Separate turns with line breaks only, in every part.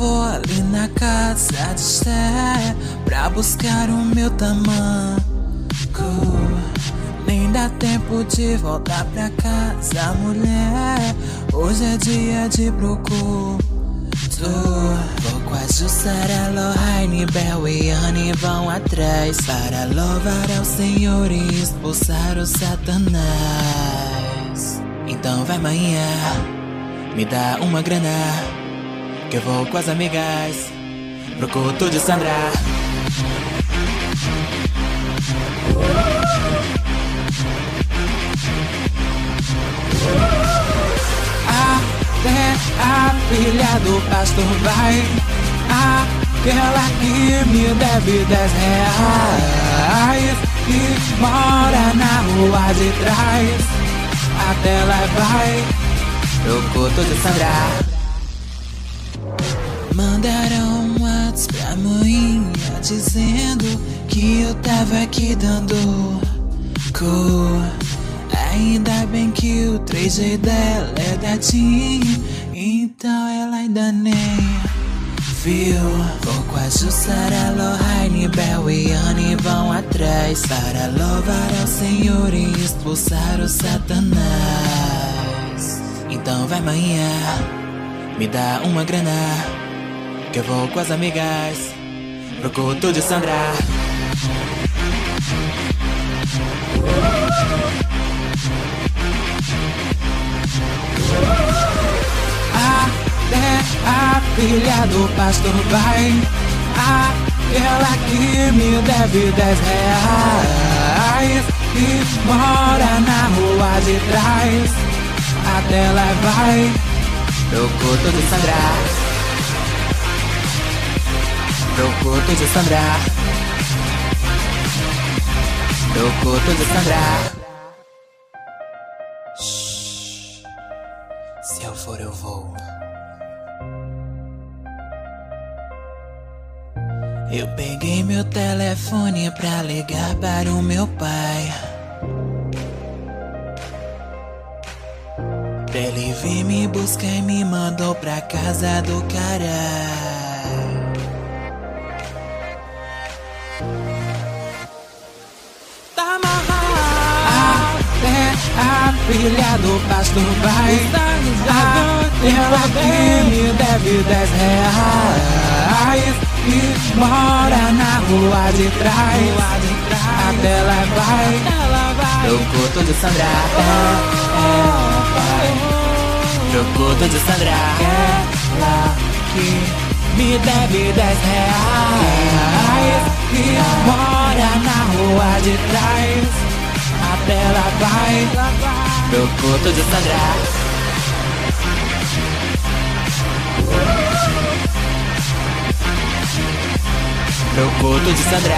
vou ali na casa de Sé Pra buscar o meu tamanco. Nem dá tempo de voltar pra casa, mulher. Hoje é dia de procuro Vou com a Jussara, Lohane, Bel e Anne vão atrás Para louvar ao Senhor e expulsar o Satanás. Então vai manhã, me dá uma grana Que eu vou com as amigas pro culto de Sandra. Até a filha do pastor vai. Aquela que me deve dez reais E mora na rua de trás. Até lá vai Pro culto de Sandra Mandaram um WhatsApp pra manhã Dizendo que eu tava aqui dando cor. Ainda bem que o 3G dela é da TIM Então ela ainda nem viu. Vou com a Jussara, Lohane, Bel e Anne vão atrás. Para louvar ao Senhor e expulsar o Satanás. Então vai manhã, me dá uma grana Que eu vou com as amigas Pro culto de Sandra. Até a filha do pastor vai. Aquela que me deve dez reais E mora na rua de trás. Até lá vai Pro culto de Sandra Pro culto de Sandra Pro culto de Sandra Shhh. Se eu for, eu vou. Eu peguei meu telefone pra ligar para o meu pai. Pra ele vir me buscar e me mandou pra casa do caralho. A filha do pastor vai. Ela que me deve dez reais. E mora na rua de trás. Até lá vai. Pro culto de Sandra. Ela vai. Pro culto de Sandra. Ela que me deve dez reais. E mora na rua de trás. Até lá vai. Pro culto de Sandra. Pro culto de Sandra.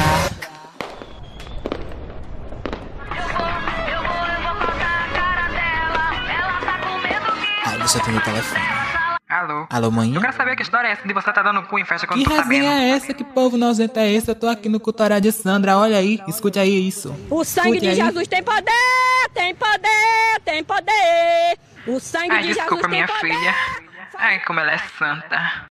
Ai, deixa eu atender o telefone.
Alô?
Alô, mãe?
Eu quero saber que história é essa de você tá dando cu em festa que eu
Que
não tô
resenha
sabendo.
é essa? Que povo nojento é esse? Eu tô aqui no Cultural de Sandra, olha aí, escute aí isso.
O sangue
Escute
de
aí.
Jesus tem poder, tem poder, tem poder. O sangue
Ai,
de
desculpa,
Jesus
minha
tem poder.
filha. Ai, como ela é santa.